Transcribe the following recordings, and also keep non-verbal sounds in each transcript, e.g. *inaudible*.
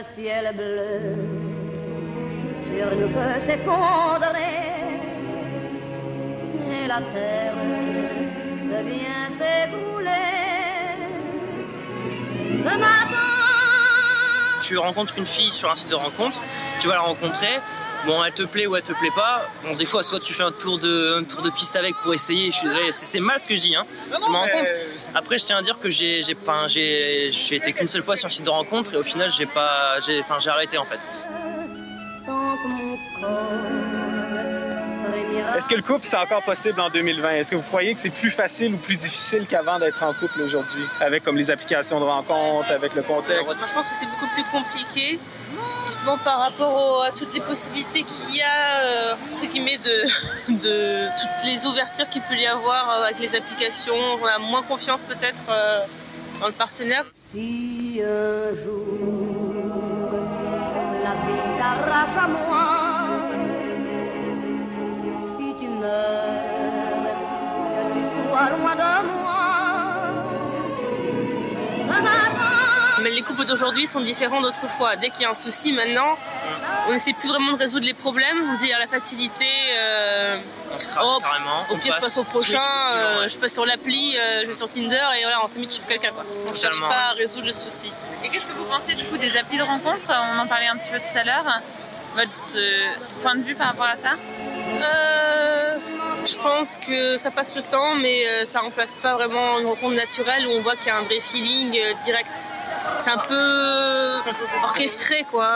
le ciel bleu sur nous peut s'effondrer et la terre devient s'écouler. Le matin. Tu rencontres une fille sur un site de rencontre, tu vas la rencontrer, bon elle te plaît ou elle te plaît pas. Bon des fois soit tu fais un tour de un tour de piste avec pour essayer. Je suis désolé, c'est mal ce que je dis hein. je me rends compte. Après je tiens à dire que j'ai j'ai pas j'ai j'ai été qu'une seule fois sur un site de rencontre et au final j'ai pas j'ai enfin j'ai arrêté en fait. Tant que mon corps frémira. Est-ce que le couple, c'est encore possible en 2020? Est-ce que vous croyez que c'est plus facile ou plus difficile qu'avant d'être en couple aujourd'hui? Avec comme les applications de rencontre, avec le contexte? Moi, je pense que c'est beaucoup plus compliqué, justement par rapport au- à toutes les possibilités qu'il y a, euh, entre guillemets, de, *laughs* de toutes les ouvertures qu'il peut y avoir euh, avec les applications. On a moins confiance peut-être euh, dans le partenaire. Si un jour la vie les couples d'aujourd'hui sont différents d'autrefois. Dès qu'il y a un souci maintenant, on n'essaie plus vraiment de résoudre les problèmes. On dit à la facilité, euh, On se crache oh, carrément. au on pire je passe au prochain, euh, je passe sur l'appli, euh, je vais sur Tinder et voilà, on s'est mis sur quelqu'un. quoi. On ne cherche pas à résoudre le souci. Et qu'est-ce que vous pensez du coup des applis de rencontre? On en parlait un petit peu tout à l'heure. Votre euh, point de vue par rapport à ça? Euh, je pense que ça passe le temps, mais ça remplace pas vraiment une rencontre naturelle où on voit qu'il y a un vrai feeling direct. C'est un peu orchestré, quoi.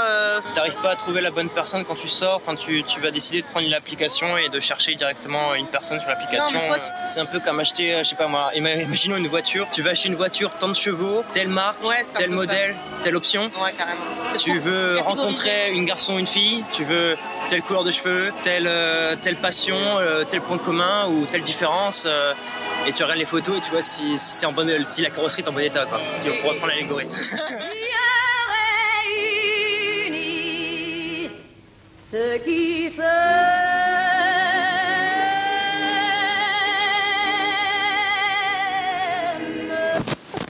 T'arrives pas à trouver la bonne personne quand tu sors, enfin tu, tu vas décider de prendre une application et de chercher directement une personne sur l'application. Tu- C'est un peu comme acheter, euh, je sais pas moi, ima- imaginons une voiture. Tu vas acheter une voiture, tant de chevaux, telle marque, Ouais, tel ça. modèle, telle option. Ouais, carrément. C'est Tu veux rencontrer une garçon ou une fille, tu veux telle couleur de cheveux, telle, euh, telle passion, euh, tel point commun ou telle différence. Et tu regardes les photos et tu vois si, si c'est en bonne, si la carrosserie est en bon état, quoi. Si on pourrait prendre l'allégorie. *laughs* qui se.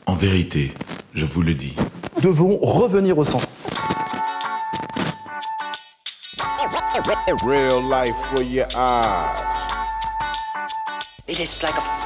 En vérité, je vous le dis, devons revenir au centre. Real life for your eyes. It is like a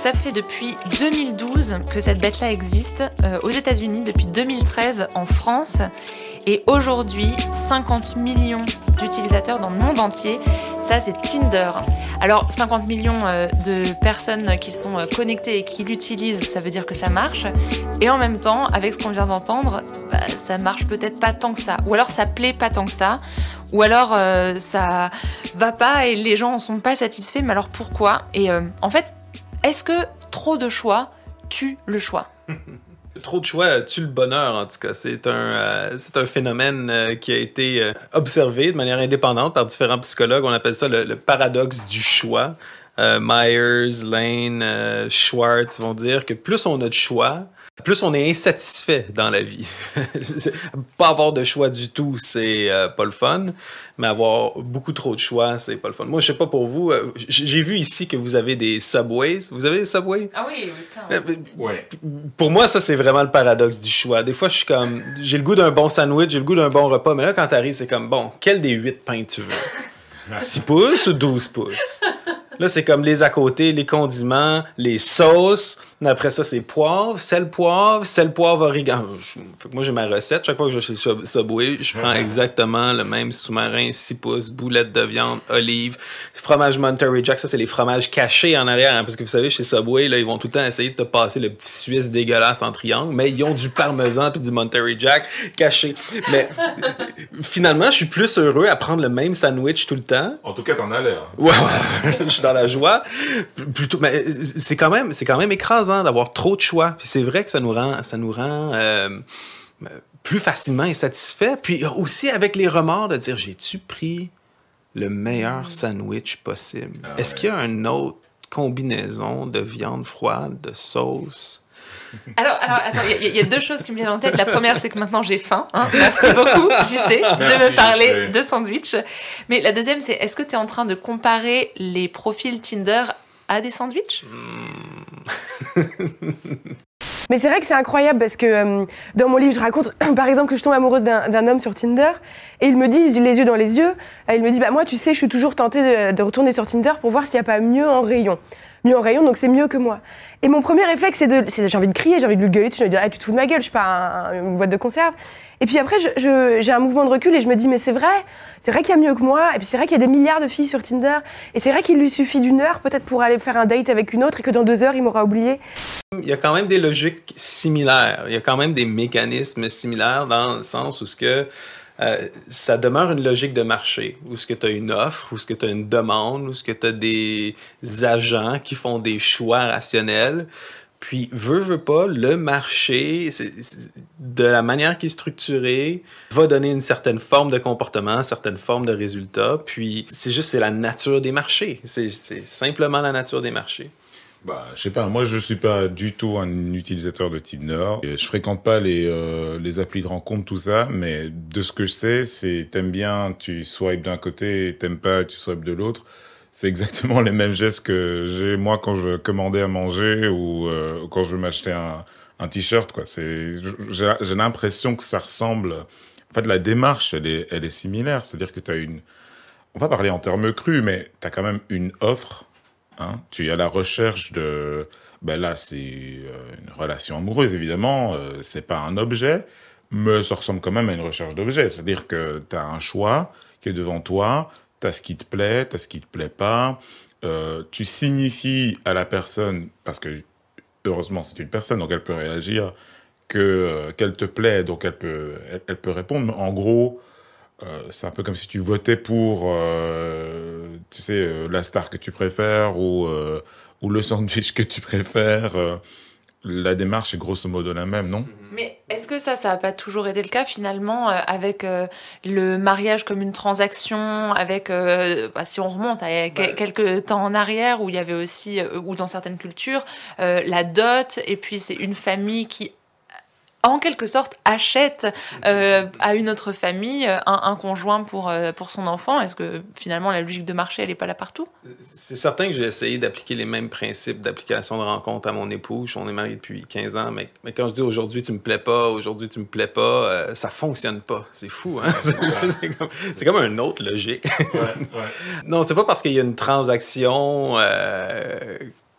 Ça fait depuis 2012 que cette bête-là existe euh, aux États-Unis, depuis 2013 en France, et aujourd'hui 50 millions d'utilisateurs dans le monde entier. Ça, c'est Tinder. Alors, 50 millions euh, de personnes qui sont euh, connectées et qui l'utilisent, ça veut dire que ça marche. Et en même temps, avec ce qu'on vient d'entendre, bah, ça marche peut-être pas tant que ça. Ou alors ça plaît pas tant que ça. Ou alors ça va pas et les gens en sont pas satisfaits. Mais alors pourquoi? Et en fait, est-ce que trop de choix tue le choix? *laughs* Trop de choix tue le bonheur, en tout cas. C'est un, euh, un phénomène euh, qui a été euh, observé de manière indépendante par différents psychologues. On appelle ça le, le paradoxe du choix. Myers, Lane, Schwartz vont dire que plus on a de choix, plus on est insatisfait dans la vie. *laughs* Pas avoir de choix du tout, c'est euh, pas le fun, mais avoir beaucoup trop de choix, c'est pas le fun. Moi, je sais pas pour vous, euh, j'ai vu ici que vous avez des subways. Vous avez des subways? Ah oui, Euh, ouais. pour moi, ça, c'est vraiment le paradoxe du choix. Des fois, je suis comme, j'ai le goût d'un bon sandwich, j'ai le goût d'un bon repas, mais là, quand t'arrives, c'est comme, bon, quel des 8 pains tu veux? *laughs* 6 pouces ou 12 pouces? Là, c'est comme les à côté, les condiments, les sauces. Après ça, c'est poivre, sel, poivre, sel, poivre, origan. Je- fait que moi, j'ai ma recette. Chaque fois que je vais chez Sub- Subway, je prends *laughs* exactement le même sous-marin, 6 pouces, boulettes de viande, olive, fromage Monterey Jack. Ça, c'est les fromages cachés en arrière. hein, parce que vous savez, chez Subway, là, ils vont tout le temps essayer de te passer le petit Suisse dégueulasse en triangle, mais ils ont du parmesan puis du Monterey Jack caché. Mais finalement, je suis plus heureux à prendre le même sandwich tout le temps. En tout cas, t'en as l'air. Ouais, ouais, *laughs* je suis la joie. Plutôt, mais c'est quand même, c'est quand même écrasant d'avoir trop de choix. Puis c'est vrai que ça nous rend, ça nous rend euh, plus facilement insatisfait. Puis aussi avec les remords de dire, j'ai-tu pris le meilleur sandwich possible? Est-ce qu'il y a une autre combinaison de viande froide, de sauce? Alors, alors attends, il y, y, a deux choses qui me viennent en tête. La première, c'est que maintenant j'ai faim. Hein. Merci beaucoup, JC, de me parler de sandwich. Mais la deuxième, c'est est-ce que tu es en train de comparer les profils Tinder à des sandwichs? *laughs* Mais c'est vrai que c'est incroyable parce que euh, dans mon livre, je raconte *clears throat* par exemple que je tombe amoureuse d'un homme sur Tinder et il me dit, les yeux dans les yeux, il me dit bah moi tu sais, je suis toujours tentée de, de retourner sur Tinder pour voir s'il n'y a pas mieux en rayon. Mieux en rayon, donc c'est mieux que moi. Et mon premier réflexe, c'est de. J'ai envie de crier, j'ai envie de lui gueuler, je lui dire, tu te fous de ma gueule, je suis pas une boîte de conserve. Et puis après, j'ai un mouvement de recul et je me dis, mais c'est vrai, c'est vrai qu'il y a mieux que moi, et puis c'est vrai qu'il y a des milliards de filles sur Tinder, et c'est vrai qu'il lui suffit d'une heure peut-être pour aller faire un date avec une autre, et que dans deux heures, il m'aura oublié. Il y a quand même des logiques similaires, il y a quand même des mécanismes similaires dans le sens où ce que euh, ça demeure une logique de marché, où ce que tu as une offre, où ce que tu as une demande, où ce que tu as des agents qui font des choix rationnels. Puis, veut, veut pas, le marché, de la manière qui est structurée, va donner une certaine forme de comportement, une certaine forme de résultat. Puis, c'est juste, c'est la nature des marchés. C'est simplement la nature des marchés. Bah, je sais pas, moi je suis pas du tout un utilisateur de Tinder. Je fréquente pas les, euh, les applis de rencontre, tout ça, mais de ce que je sais, c'est t'aimes bien, tu swipes d'un côté, t'aimes pas, tu swipes de l'autre. C'est exactement *laughs* les mêmes gestes que j'ai moi quand je commandais à manger ou euh, quand je m'acheter un, un t-shirt, quoi. C'est, j'ai l'impression que ça ressemble. En fait, la démarche, elle est, elle est similaire. C'est-à-dire que tu as une. On va parler en termes crus, mais tu as quand même une offre Hein. Tu es à la recherche de... Ben là, c'est euh, une relation amoureuse, évidemment. Euh, c'est pas un objet, mais ça ressemble quand même à une recherche d'objet. C'est-à-dire que tu as un choix qui est devant toi, tu as ce qui te plaît, tu as ce qui te plaît pas. Euh, tu signifies à la personne, parce que heureusement c'est une personne, donc elle peut réagir, que qu'elle te plaît, donc elle peut, elle, peut répondre. Mais en gros, euh, c'est un peu comme si tu votais pour, euh, tu sais, euh, la star que tu préfères ou, ou le sandwich que tu préfères. la démarche est grosso modo la même, non? Mais est-ce que ça, ça n'a pas toujours été le cas finalement avec le mariage comme une transaction, avec, bah, si on remonte à bah, quelques temps en arrière où il y avait aussi, ou dans certaines cultures, la dot, et puis c'est une famille qui en quelque sorte achète euh, à une autre famille euh, un, conjoint pour, euh, pour son enfant? Est-ce que finalement la logique de marché, elle n'est pas là partout? C'est certain que j'ai essayé d'appliquer les mêmes principes d'application de rencontre à mon épouse. On est mariés depuis 15 ans, mais, mais quand je dis aujourd'hui tu me plais pas, aujourd'hui tu me plais pas, ça fonctionne pas. C'est fou, hein? *laughs* c'est comme, comme une autre logique. ouais, ouais. non, c'est pas parce qu'il y a une transaction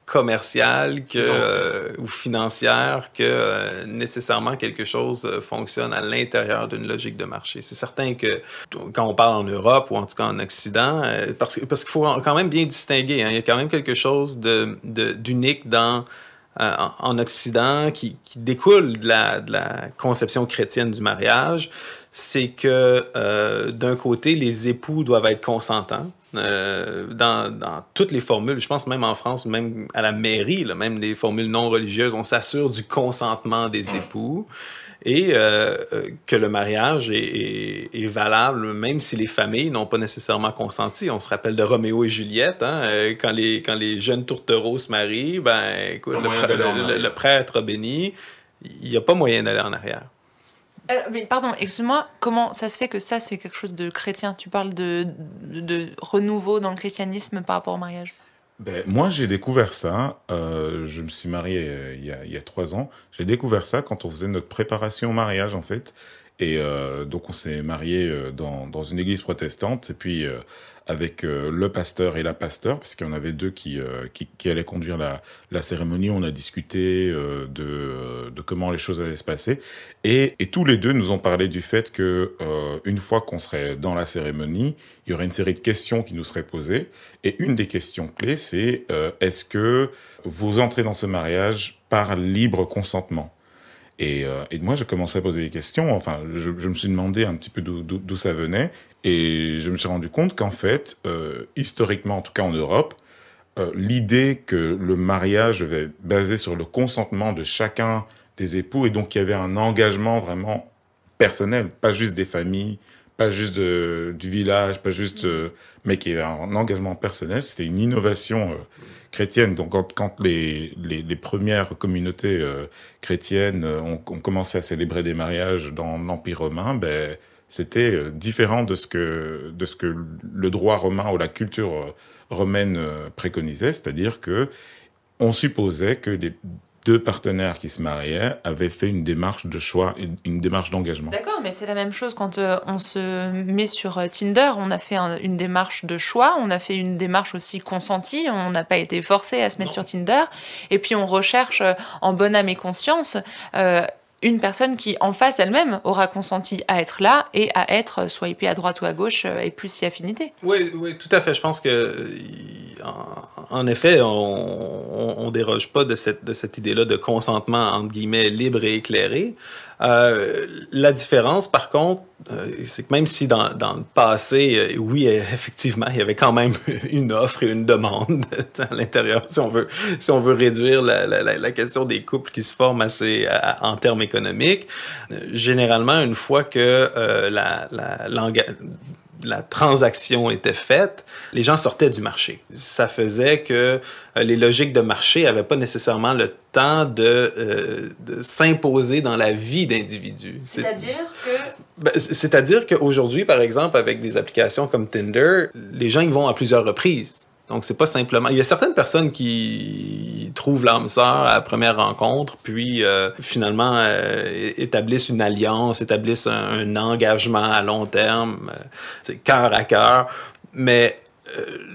commerciale que, euh, ou financière que euh, nécessairement quelque chose euh, fonctionne à l'intérieur d'une logique de marché. C'est certain que quand on parle en Europe ou en tout cas en Occident, parce, parce qu'il faut quand même bien distinguer, hein, il y a quand même quelque chose d'unique de, dans en, Occident qui, qui découle de la, de la, conception chrétienne du mariage, c'est que d'un côté, les époux doivent être consentants. Euh, dans, dans, toutes les formules, je pense même en France, même à la mairie, là, même des formules non religieuses, on s'assure du consentement des époux et euh, euh, que le mariage est, est, valable même si les familles n'ont pas nécessairement consenti. On se rappelle de Roméo et Juliette, hein, quand, les, quand les jeunes tourtereaux se marient, ben, écoute, le, le, prêtre béni, il n'y a pas moyen d'aller en arrière. Euh, mais pardon, excuse-moi, comment ça se fait que ça, c'est quelque chose de chrétien? Tu parles de, de, renouveau dans le christianisme par rapport au mariage? Ben, Moi, j'ai découvert ça. Euh, je me suis marié euh, il, y a, trois ans. J'ai découvert ça quand on faisait notre préparation au mariage, en fait. Et euh, donc, on s'est marié dans, dans une église protestante. Et puis, avec euh, le pasteur et la pasteur, puisqu'il y en avait deux qui, euh, qui, qui, allaient conduire la, la cérémonie. On a discuté euh, de, de, comment les choses allaient se passer. Et, et, tous les deux nous ont parlé du fait que une fois qu'on serait dans la cérémonie, il y aurait une série de questions qui nous seraient posées. Et une des questions clés, c'est est-ce que vous entrez dans ce mariage par libre consentement? Et, et, moi, j'ai commencé à poser des questions. Enfin, je, je me suis demandé un petit peu d'où ça venait. Et je me suis rendu compte qu'en fait, euh, historiquement, en tout cas en Europe, euh, l'idée que le mariage devait être basé sur le consentement de chacun des époux et donc qu'il y avait un engagement vraiment personnel, pas juste des familles, pas juste du village, pas juste, euh, mais qui est un engagement personnel. C'était une innovation euh, chrétienne. Donc quand, les, les, premières communautés euh, chrétiennes euh, ont, commencé à célébrer des mariages dans l'Empire romain, ben c'était euh, différent de ce que de ce que le droit romain ou la culture romaine préconisait, c'est-à-dire que on supposait que les deux partenaires qui se mariaient avaient fait une démarche de choix, une, une démarche d'engagement. D'accord, mais c'est la même chose quand euh, on se met sur euh, Tinder. On a fait un- une démarche de choix, on a fait une démarche aussi consentie, on n'a pas été forcé à se mettre sur Tinder. Et puis on recherche euh, en bonne âme et conscience euh, une personne qui, en face elle-même, aura consenti à être là et à être swipée à droite ou à gauche et plus si affinité. Oui, oui, tout à fait. Je pense que, en, effet, on, on déroge pas de cette, idée-là de consentement, entre guillemets, libre et éclairé. Euh, la différence, par contre, euh, c'est que même si dans, le passé, euh, oui, effectivement, il y avait quand même *laughs* une offre et une demande *laughs* à l'intérieur, si on veut, si on veut réduire la, question des couples qui se forment assez en termes économiques. Généralement, une fois que la, la, la transaction était faite, les gens sortaient du marché. Ça faisait que euh, les logiques de marché n'avaient pas nécessairement le temps de, euh, de s'imposer dans la vie d'individus. C'est- que ben, C'est-à-dire qu'aujourd'hui, par exemple, avec des applications comme Tinder, les gens y vont à plusieurs reprises. Donc, c'est pas simplement. Il y a certaines personnes qui trouvent l'âme sœur à la première rencontre, puis euh, finalement euh, établissent une alliance, établissent un, engagement à long terme, euh, c'est cœur à cœur. Mais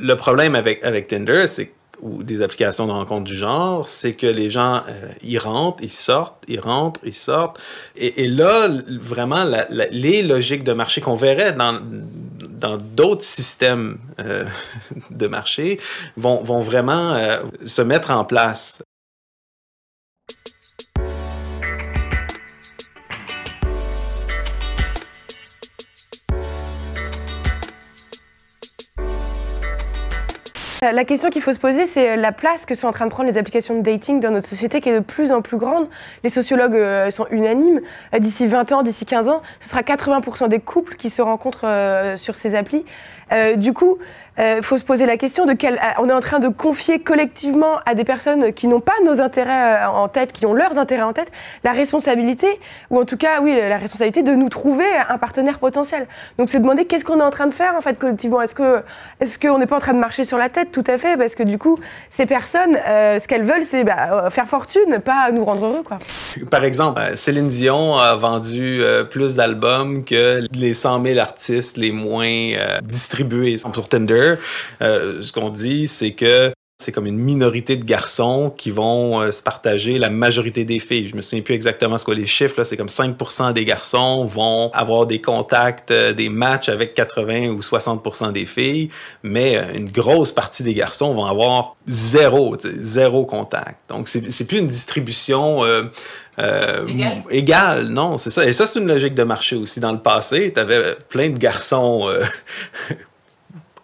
le problème avec, avec Tinder, c'est ou des applications de rencontre du genre, c'est que les gens, ils rentrent, ils sortent, ils rentrent, ils sortent. Et, là, vraiment, les logiques de marché qu'on verrait dans dans d'autres systèmes euh, *laughs* de marché vont, vraiment euh, se mettre en place. La question qu'il faut se poser, c'est euh, la place que sont en train de prendre les applications de dating dans notre société qui est de plus en plus grande. Les sociologues euh, sont unanimes. Euh, D'ici 20 ans, d'ici 15 ans, ce sera 80% des couples qui se rencontrent euh, sur ces applis. Euh, du coup, il faut se poser la question de quel. euh, On est en train de confier collectivement à des personnes qui n'ont pas nos intérêts euh, en tête, qui ont leurs intérêts en tête, la responsabilité, ou en tout cas, oui, la responsabilité de nous trouver un partenaire potentiel. Donc se demander qu'est-ce qu'on est en train de faire en fait collectivement. Est-ce que est-ce qu'on n'est pas en train de marcher sur la tête? Tout à fait, parce que du coup, ces personnes, euh, ce qu'elles veulent, c'est bah, euh, faire fortune, pas nous rendre heureux, quoi. Par exemple, euh, Céline Dion a vendu euh, plus d'albums que les 100 000 artistes les moins euh, distribués sur Tinder. Euh, ce qu'on dit, c'est que c'est comme une minorité de garçons qui vont euh, se partager la majorité des filles. Je me souviens plus exactement ce que les chiffres, là, c'est comme 5% des garçons vont avoir des contacts, euh, des matchs avec 80 ou 60% des filles, mais euh, une grosse partie des garçons vont avoir zéro, zéro contact. Donc c'est plus une distribution euh, Égale. m- égale, non, c'est ça. Et ça, c'est une logique de marché aussi. Dans le passé, tu avais plein de garçons euh,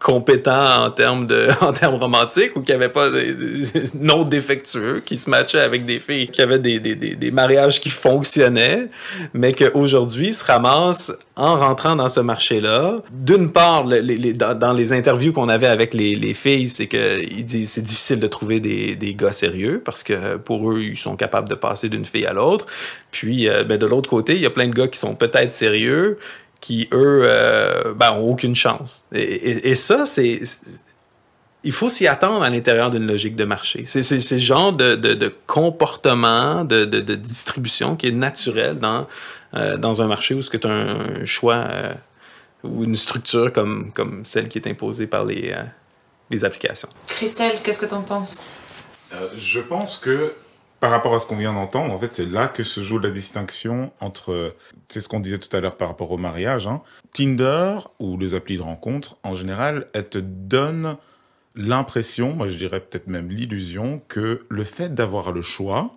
compétents en termes de *laughs* en termes romantiques ou qui avaient pas des, des- non défectueux qui se matchaient avec des filles qui avaient des, des, des, mariages qui fonctionnaient mais qu'aujourd'hui se ramassent en rentrant dans ce marché-là. D'une part, le- les, les- dans, dans les interviews qu'on avait avec les, les filles, c'est que c'est difficile de trouver des, des gars sérieux parce que pour eux, ils sont capables de passer d'une fille à l'autre. Puis, euh, ben, de l'autre côté, il y a plein de gars qui sont peut-être sérieux, qui, eux, euh, ben, ont aucune chance. Et, et- et ça, c'est... Il faut s'y attendre à l'intérieur d'une logique de marché. C'est c'est- c'est ce genre de, de, de comportement, de, de, de distribution qui est naturel dans, euh, dans un marché où ce que tu as un, un choix euh, ou une structure comme, comme celle qui est imposée par les, euh, les applications. Christelle, qu'est-ce que t'en penses? Euh, je pense que par rapport à ce qu'on vient d'entendre, en fait, c'est là que se joue la distinction entre, c'est ce qu'on disait tout à l'heure par rapport au mariage. hein. Tinder ou les applis de rencontre, en général, elles te donnent l'impression, moi je dirais peut-être même l'illusion, que le fait d'avoir le choix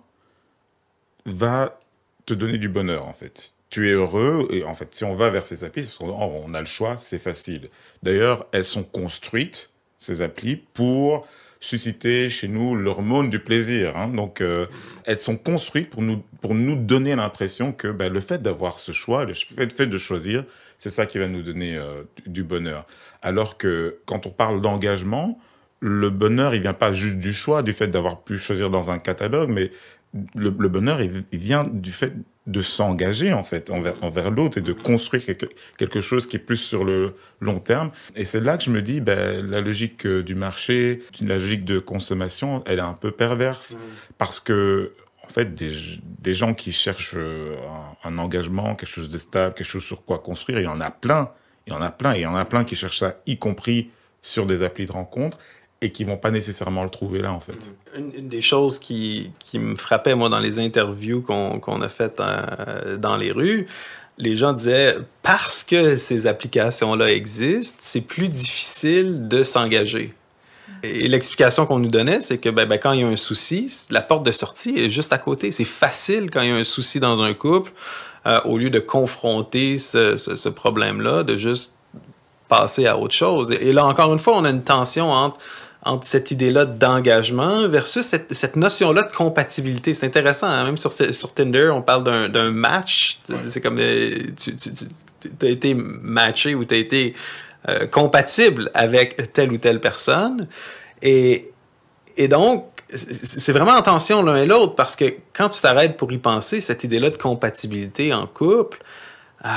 va te donner du bonheur, en fait. Tu es heureux, et en fait, si on va vers ces applis, parce qu'on on a le choix, c'est facile. D'ailleurs, elles sont construites, ces applis, pour susciter chez nous l'hormone du plaisir. Hein. Donc, euh, elles sont construites pour nous, pour nous donner l'impression que ben, le fait d'avoir ce choix, le fait, de choisir, c'est ça qui va nous donner euh, du bonheur. Alors que quand on parle d'engagement, le bonheur, il vient pas juste du choix, du fait d'avoir pu choisir dans un catalogue, mais le, bonheur, il, vient du fait de s'engager en fait envers, envers l'autre et de construire quelque, quelque, chose qui est plus sur le long terme. Et c'est là que je me dis, ben, la logique euh, du marché, la logique de consommation, elle est un peu perverse parce que en fait, des, des gens qui cherchent euh, un, un, engagement, quelque chose de stable, quelque chose sur quoi construire, il y en a plein. Il y en a plein. Il y en a plein qui cherchent ça, y compris sur des applis de rencontres et qui vont pas nécessairement le trouver là, en fait. Une, une des choses qui, qui, me frappait, moi, dans les interviews qu'on qu a faites euh, dans les rues, les gens disaient, parce que ces applications-là existent, c'est plus difficile de s'engager. Et l'explication qu'on nous donnait, c'est que ben, ben, quand il y a un souci, la porte de sortie est juste à côté. C'est facile quand il y a un souci dans un couple, euh, au lieu de confronter ce, ce problème-là, de juste passer à autre chose. Et là, encore une fois, on a une tension entre entre cette idée-là d'engagement versus cette, cette notion-là de compatibilité. C'est intéressant, hein? même sur, sur Tinder, on parle d'un match. Ouais. C'est comme tu, tu, tu as été matché ou tu as été euh, compatible avec telle ou telle personne. Et, et donc, c'est vraiment en tension l'un et l'autre parce que quand tu t'arrêtes pour y penser, cette idée-là de compatibilité en couple, euh,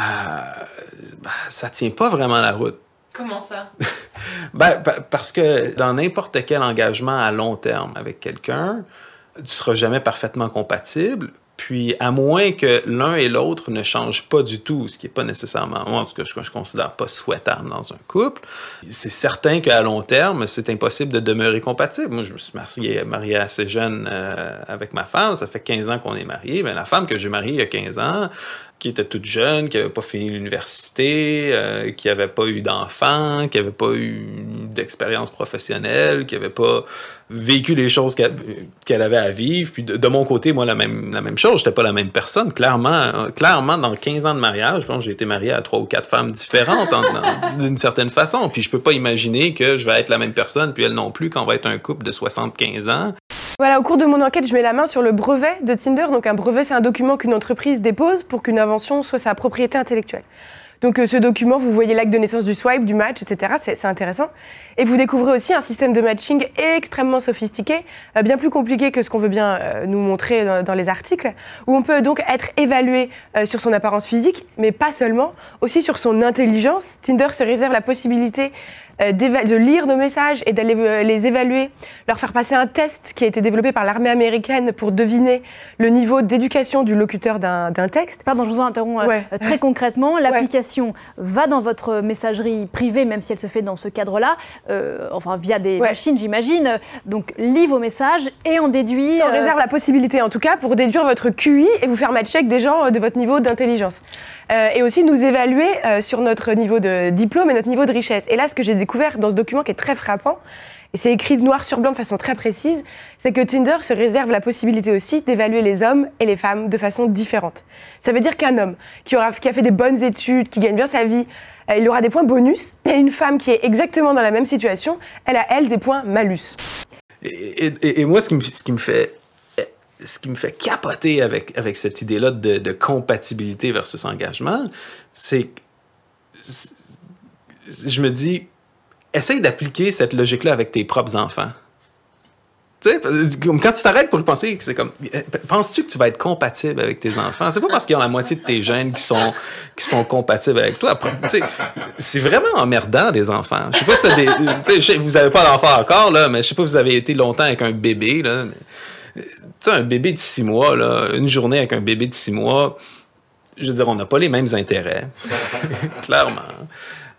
ben, ça tient pas vraiment la route. Comment ça? *laughs* ben, parce que dans n'importe quel engagement à long terme avec quelqu'un, tu seras jamais parfaitement compatible. Puis, à moins que l'un et l'autre ne changent pas du tout, ce qui n'est pas nécessairement, moi, en tout cas, je, je considère pas souhaitable dans un couple, c'est certain qu'à long terme, c'est impossible de demeurer compatible. Moi, je me suis marié, marié assez jeune euh, avec ma femme, ça fait 15 ans qu'on est mariés. Ben, la femme que j'ai mariée il y a 15 ans, qui était toute jeune, qui n'avait pas fini l'université, euh, qui n'avait pas eu d'enfants, qui n'avait pas eu d'expérience professionnelle, qui n'avait pas vécu les choses qu'elle qu avait à vivre. Puis de, mon côté, moi, la même, la même chose, j'étais pas la même personne. Clairement, euh, clairement dans 15 ans de mariage, j'ai été marié à trois ou quatre femmes différentes *laughs* d'une certaine façon. Puis je peux pas imaginer que je vais être la même personne, puis elle non plus, quand on va être un couple de 75 ans. Voilà, au cours de mon enquête, je mets la main sur le brevet de Tinder. Donc un brevet, c'est un document qu'une entreprise dépose pour qu'une invention soit sa propriété intellectuelle. Donc euh, ce document, vous voyez l'acte de naissance du swipe, du match, etc. C'est intéressant. Et vous découvrez aussi un système de matching extrêmement sophistiqué, euh, bien plus compliqué que ce qu'on veut bien euh, nous montrer dans, dans, les articles, où on peut donc être évalué sur son apparence physique, mais pas seulement, aussi sur son intelligence. Tinder se réserve la possibilité euh, de lire nos messages et d'aller euh, les évaluer, leur faire passer un test qui a été développé par l'armée américaine pour deviner le niveau d'éducation du locuteur d'un texte. Pardon, je vous interromps. Ouais. Euh, très concrètement, l'application ouais. va dans votre messagerie privée, même si elle se fait dans ce cadre-là, euh, enfin via des ouais. machines, j'imagine. Donc lit vos messages et en déduit. Ça réserve la possibilité, en tout cas, pour déduire votre QI et vous faire matcher avec des gens de votre niveau d'intelligence. Euh, et aussi nous évaluer euh, sur notre niveau de diplôme et notre niveau de richesse. Et là, ce que j'ai découvert dans ce document qui est très frappant, et c'est écrit noir sur blanc de façon très précise, c'est que Tinder se réserve la possibilité aussi d'évaluer les hommes et les femmes de façon différente. Ça veut dire qu'un homme qui, aura, qui a fait des bonnes études, qui gagne bien sa vie, euh, il aura des points bonus, et une femme qui est exactement dans la même situation, elle a, elle, des points malus. Et, moi, ce qui me fait ce qui me fait capoter avec, avec cette idée-là de, de, compatibilité versus engagement, c'est je me dis, essaye d'appliquer cette logique-là avec tes propres enfants. Tu sais, quand tu t'arrêtes pour y penser, c'est comme, penses-tu que tu vas être compatible avec tes enfants? C'est pas parce qu'ils ont la moitié de tes gènes qui sont, qui sont compatibles avec toi. C'est vraiment emmerdant, des enfants. Je sais pas si t'as des, sais, vous avez pas d'enfant encore, là, mais je sais pas vous avez été longtemps avec un bébé, là. Tu sais, un bébé de six mois, là, une journée avec un bébé de six mois, je veux dire, on n'a pas les mêmes intérêts, *laughs* clairement.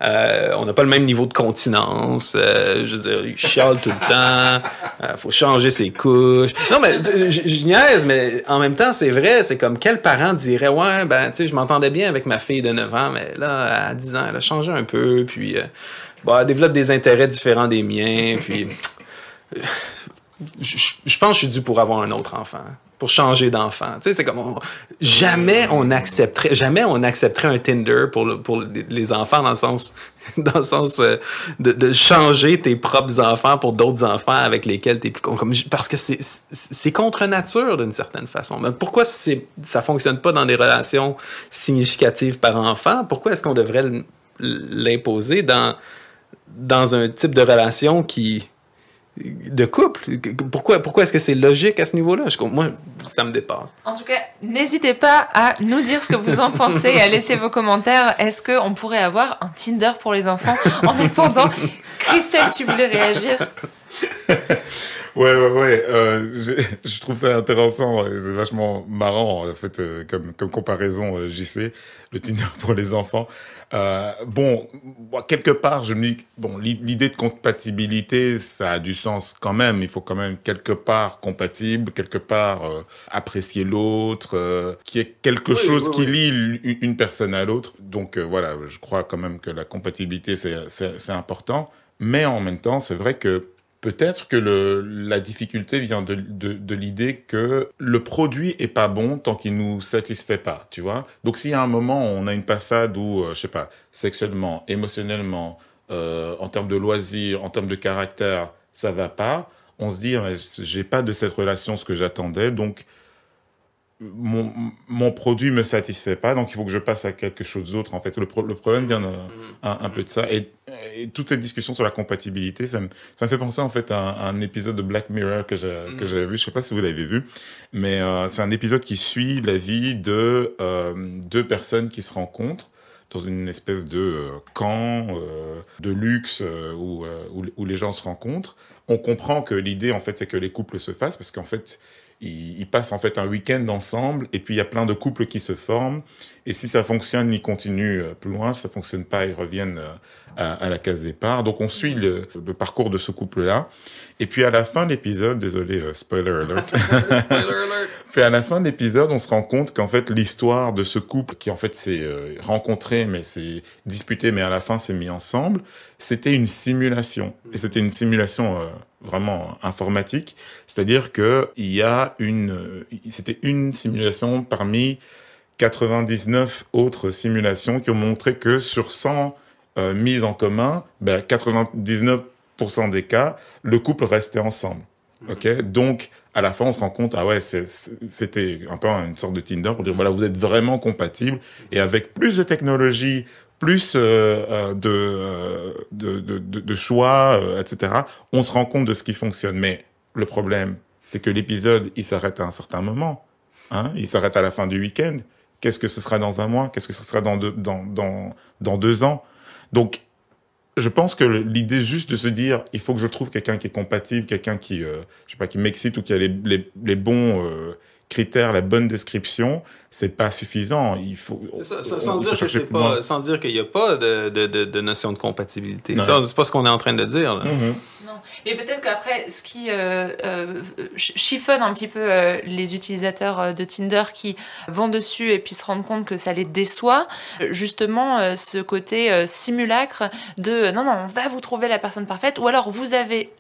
Euh, on n'a pas le même niveau de continence. Euh, je veux dire, il chiale tout le temps. Il euh, faut changer ses couches. Non, mais je niaise, mais en même temps, c'est vrai. C'est comme quel parent dirait Ouais, ben, tu sais, je m'entendais bien avec ma fille de 9 ans, mais là, à 10 ans, elle a changé un peu. Puis, bon, elle développe des intérêts différents des miens. Puis *laughs* je, pense que je suis dû pour avoir un autre enfant. pour changer d'enfant. Tu sais, c'est comme jamais on accepterait, jamais on accepterait un Tinder pour le- pour les enfants dans le sens *laughs* dans le sens euh, de, changer tes propres enfants pour d'autres enfants avec lesquels t'es plus con- comme parce que c'est contre nature d'une certaine façon. Mais pourquoi c'est ça fonctionne pas dans des relations significatives par enfant? Pourquoi est-ce qu'on devrait l'imposer dans dans un type de relation qui de couple? Pourquoi, pourquoi est-ce que c'est logique à ce niveau-là? Moi, ça me dépasse. En tout cas, n'hésitez pas à nous dire ce que vous en pensez et à laisser vos commentaires. Est-ce qu'on pourrait avoir un Tinder pour les enfants? En attendant, Christelle, tu voulais réagir? *laughs* Ouais, ouais, ouais. euh, je, je trouve ça intéressant. C'est vachement marrant, en fait, euh, comme, comme comparaison, euh, JC, le Tinder pour les enfants. Euh, bon, quelque part, je me dis, bon, l'i- l'idée de compatibilité, ça a du sens quand même. Il faut quand même quelque part compatible, quelque part apprécier l'autre, qu'il y ait quelque Oui, chose oui, qui oui. lie une personne à l'autre. Donc voilà, je crois quand même que la compatibilité, c'est important. Mais en même temps, c'est vrai que Peut-être que la difficulté vient de, l'idée que le produit est pas bon tant qu'il nous satisfait pas, tu vois. Donc s'il y a un moment où on a une passade où, euh, je sais pas, sexuellement, émotionnellement, euh, en termes de loisirs, en termes de caractère, ça va pas, on se dit, j'ai pas de cette relation ce que j'attendais, donc mon, mon produit me satisfait pas, donc il faut que je passe à quelque chose d'autre. En fait, le, pro- le problème vient de- un, un peu de ça. Et, et toute cette discussion sur la compatibilité, ça me, ça me fait penser en fait à un, à un épisode de Black Mirror que que j'avais vu. Je sais pas si vous l'avez vu, mais euh, c'est un épisode qui suit la vie de euh, deux personnes qui se rencontrent dans une espèce de euh, camp euh, de luxe euh, où, euh, où, où les gens se rencontrent. On comprend que l'idée, en fait, c'est que les couples se fassent parce qu'en fait, ils, ils passent en fait un week-end ensemble et puis il y a plein de couples qui se forment. Et si ça fonctionne, ils continuent euh, plus loin. Si ça fonctionne pas, ils reviennent euh, à, à la case départ. Donc on suit le, le parcours de ce couple-là. Et puis à la fin de l'épisode, désolé, euh, spoiler alert. *laughs* *laughs* Puis à la fin de l'épisode, on se rend compte qu'en fait l'histoire de ce couple qui en fait s'est euh, rencontré, mais s'est disputé, mais à la fin s'est mis ensemble, c'était une simulation. Et c'était une simulation euh, vraiment informatique, c'est-à-dire que il y a une, c'était une simulation parmi 99 autres simulations qui ont montré que sur 100 euh, mises en commun, ben, 99% des cas, le couple restait ensemble. Ok, donc à la fin, on se rend compte, ah ouais, c'était un peu une sorte de Tinder pour dire voilà, vous êtes vraiment compatibles et avec plus de technologie, plus euh, euh, de, euh, de, de, de- choix, etc. On se rend compte de ce qui fonctionne. Mais le problème, c'est que l'épisode, il s'arrête à un certain moment. Hein il s'arrête à la fin du week-end. Qu'est-ce que ce sera dans un mois? Qu'est-ce que ce sera dans deux, dans, dans, dans deux ans? Donc, je pense que l'idée juste de se dire, il faut que je trouve quelqu'un qui est compatible, quelqu'un qui, je sais pas, qui m'excite ou qui a les, les, les bons critères, la bonne description, c'est pas suffisant. Il faut. Ça, on- sans, il faut dire que c'est pas, sans dire qu'il n'y a pas de, de, de, de notion de compatibilité. Ça, c'est pas ce qu'on est en train de dire. là. Mhm. Non. Et peut-être qu'après, ce qui euh, euh, ch- chiffonne un petit peu euh, les utilisateurs de Tinder qui vont dessus et puis se rendent compte que ça les déçoit, justement euh, ce côté euh, simulacre de non, non, on va vous trouver la personne parfaite, ou alors vous avez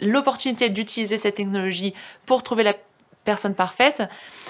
l'opportunité d'utiliser cette technologie pour trouver la personne parfaite.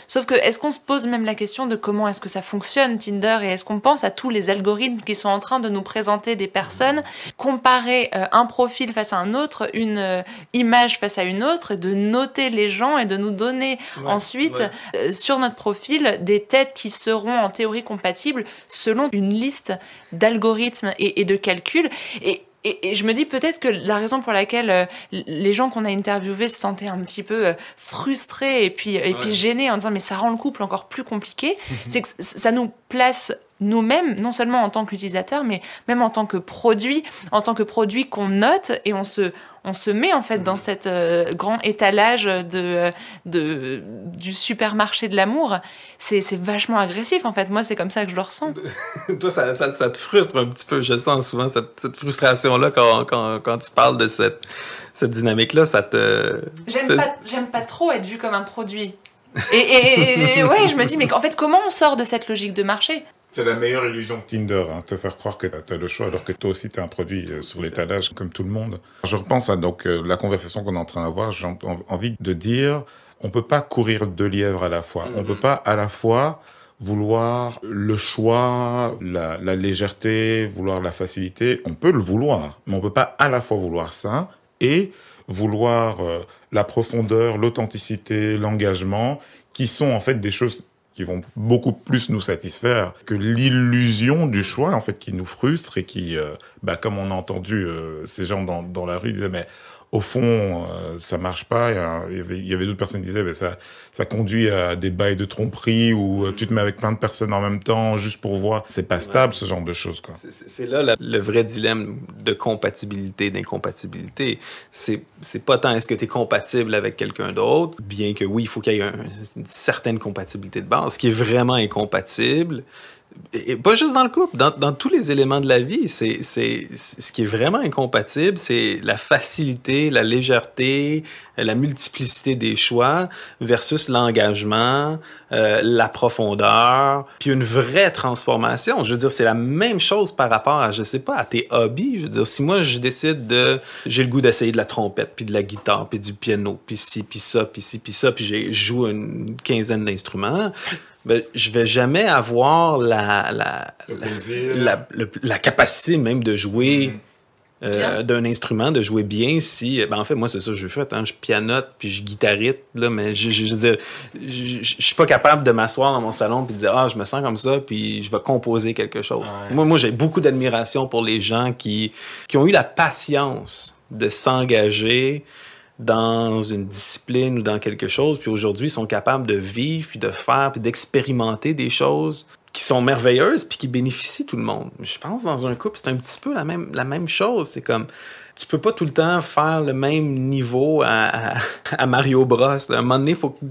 Sauf que est-ce qu'on se pose même la question de comment est-ce que ça fonctionne Tinder et est-ce qu'on pense à tous les algorithmes qui sont en train de nous présenter des personnes, comparer euh, un profil face à un autre, une euh, image face à une autre, et de noter les gens et de nous donner Ouais, ensuite ouais. euh, sur notre profil des têtes qui seront en théorie compatibles selon une liste d'algorithmes et, et de calculs. Et, et, et je me dis peut-être que la raison pour laquelle euh, les gens qu'on a interviewés se sentaient un petit peu euh, frustrés et puis, et puis gênés en disant mais ça rend le couple encore plus compliqué, *laughs* c'est que ça nous place nous-mêmes, non seulement en tant qu'utilisateurs, mais même en tant que produit, en tant que produit qu'on note et on se, on se met en fait dans cet euh, grand étalage de, de, du supermarché de l'amour. C'est vachement agressif en fait. Moi, c'est comme ça que je le ressens. *laughs* Toi, ça, ça, ça te frustre un petit peu. Je sens souvent cette, cette frustration-là quand, quand, quand tu parles de cette, cette dynamique-là. Ça te. J'aime pas, pas trop être vu comme un produit. Et, et- et- et ouais, je me dis, mais en fait, comment on sort de cette logique de marché? C'est la meilleure illusion de Tinder, hein, te faire croire que tu as le choix alors que toi aussi tu as un produit euh, sur l'étalage comme tout le monde. Je repense à donc euh, la conversation qu'on est en train d'avoir, j'ai en- envie de dire, on peut pas courir deux lièvres à la fois. On peut pas à la fois vouloir le choix, la, la légèreté, vouloir la facilité. On peut le vouloir, mais on peut pas à la fois vouloir ça et vouloir euh, la profondeur, l'authenticité, l'engagement, qui sont en fait des choses qui vont beaucoup plus nous satisfaire que l'illusion du choix en fait qui nous frustre et qui, euh, bah, comme on a entendu euh, ces gens dans, dans la rue disaient mais au fond, euh, ça marche pas. Il y avait, il y avait d'autres personnes qui disaient, mais ça, ça conduit à des bails de tromperie où euh, tu te mets avec plein de personnes en même temps juste pour voir. C'est pas stable, ce genre de choses. C'est là la- le vrai dilemme de compatibilité, d'incompatibilité. C'est c'est pas tant est-ce que tu es compatible avec quelqu'un d'autre, bien que oui, il faut qu'il y ait un- une certaine compatibilité de base. Ce qui est vraiment incompatible, et pas juste dans le couple, dans, dans tous les éléments de la vie, c'est c'est- ce qui est vraiment incompatible, c'est la facilité, la légèreté, la multiplicité des choix versus l'engagement, euh, la profondeur, puis une vraie transformation. Je veux dire, c'est la même chose par rapport à, je sais pas, à tes hobbies. Je veux dire, si moi je décide de, j'ai le goût d'essayer de la trompette, puis de la guitare, puis du piano, puis ci, puis ça, puis ci, puis ça, puis je joue une quinzaine d'instruments, ben, je vais jamais avoir la, la, la, la- le- la capacité même de jouer euh, d'un instrument, de jouer bien si. Ben, en fait, moi, c'est ça que je fais. Hein, je pianote puis je guitarite, là, mais je, je, je veux dire, je, je- je suis pas capable de m'asseoir dans mon salon puis de dire Ah, je me sens comme ça, puis je vais composer quelque chose. Moi, moi j'ai beaucoup d'admiration pour les gens qui, qui ont eu la patience de s'engager dans une discipline ou dans quelque chose, puis aujourd'hui, ils sont capables de vivre, puis de faire, puis d'expérimenter des choses qui sont merveilleuses, puis qui bénéficient tout le monde. Je pense dans un couple, c'est un petit peu la même, la même chose. C'est comme, tu peux pas tout le temps faire le même niveau à, à- *laughs* Mario Bros. À un moment donné, il faut, que-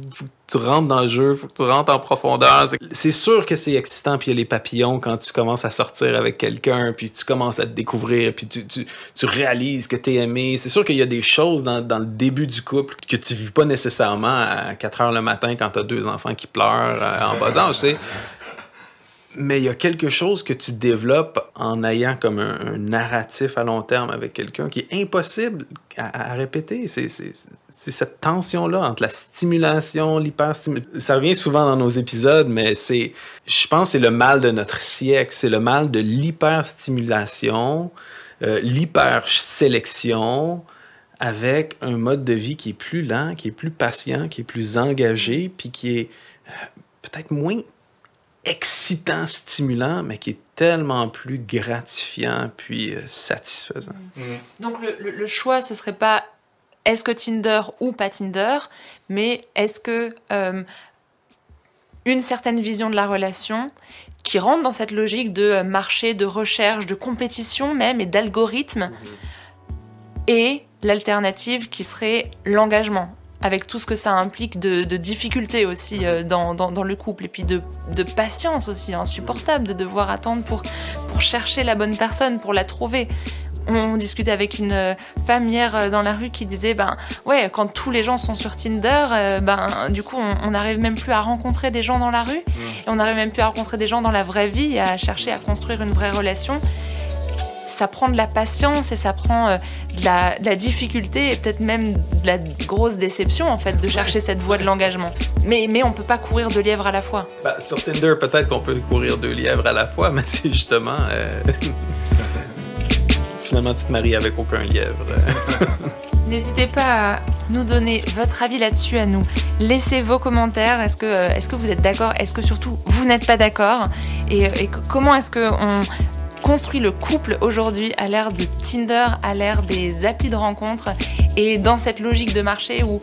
tu rentres dans le jeu, faut que tu rentres en profondeur. C'est- C'est sûr que c'est excitant, puis il y a les papillons quand tu commences à sortir avec quelqu'un, puis tu commences à te découvrir, puis tu, tu, tu réalises que t'es aimé. C'est sûr qu'il y a des choses dans, dans le début du couple que tu vis pas nécessairement à 4 heures le matin quand t'as deux enfants qui pleurent euh, en bas âge, tu sais. Mais il y a quelque chose que tu développes en ayant comme un, narratif à long terme avec quelqu'un qui est impossible à, répéter. C'est cette tension-là entre la stimulation, l'hyperstimulation. Ça revient souvent dans nos épisodes, mais c'est, je pense, c'est le mal de notre siècle. C'est le mal de l'hyperstimulation, euh, l'hypersélection avec un mode de vie qui est plus lent, qui est plus patient, qui est plus engagé, puis qui est euh, peut-être moins excitant, stimulant, mais qui est tellement plus gratifiant puis euh, satisfaisant. Donc le, le- le choix, ce serait pas est-ce que Tinder ou pas Tinder, mais est-ce que euh, une certaine vision de la relation qui rentre dans cette logique de euh, marché, de recherche, de compétition même et d'algorithme, et l'alternative qui serait l'engagement? Avec tout ce que ça implique de, de difficultés aussi euh, dans, dans- dans le couple et puis de, de patience aussi insupportable de devoir attendre pour, pour chercher la bonne personne, pour la trouver. On discutait avec une euh, femme hier euh, dans la rue qui disait ben ouais quand tous les gens sont sur Tinder euh, ben du coup on n'arrive même plus à rencontrer des gens dans la rue. Et on n'arrive même plus à rencontrer des gens dans la vraie vie à chercher à construire une vraie relation ça prend de la patience et ça prend euh, de, la, de la difficulté et peut-être même de la grosse déception en fait de chercher cette voie de l'engagement. Mais, mais on peut pas courir deux lièvres à la fois. Ben, sur Tinder, peut-être qu'on peut courir deux lièvres à la fois, mais c'est justement... euh, *laughs* Finalement, tu te maries avec aucun lièvre. *laughs* N'hésitez pas à nous donner votre avis là-dessus, à nous laisser vos commentaires. Est-ce que, euh, est-ce que vous êtes d'accord? Est-ce que surtout vous n'êtes pas d'accord? Et, et comment est-ce qu'on construit le couple aujourd'hui à l'ère de Tinder, à l'ère des applis de rencontres et dans cette logique de marché où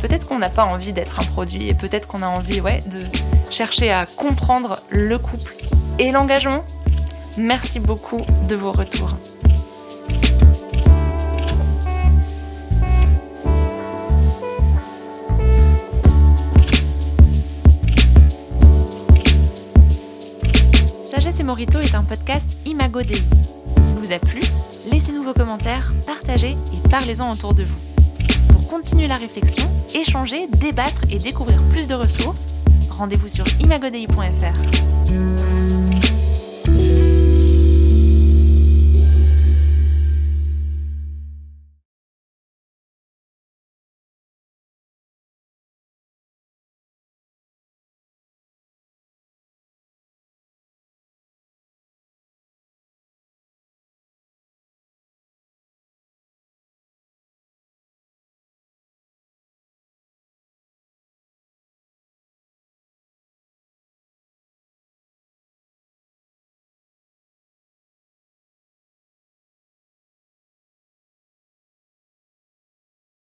peut-être qu'on n'a pas envie d'être un produit et peut-être qu'on a envie de chercher à comprendre le couple et l'engagement. Merci beaucoup de vos retours. Morito est un podcast Imago Dei. S'il vous a plu, laissez-nous vos commentaires, partagez et parlez-en autour de vous. Pour continuer la réflexion, échanger, débattre et découvrir plus de ressources, rendez-vous sur imagodei.fr.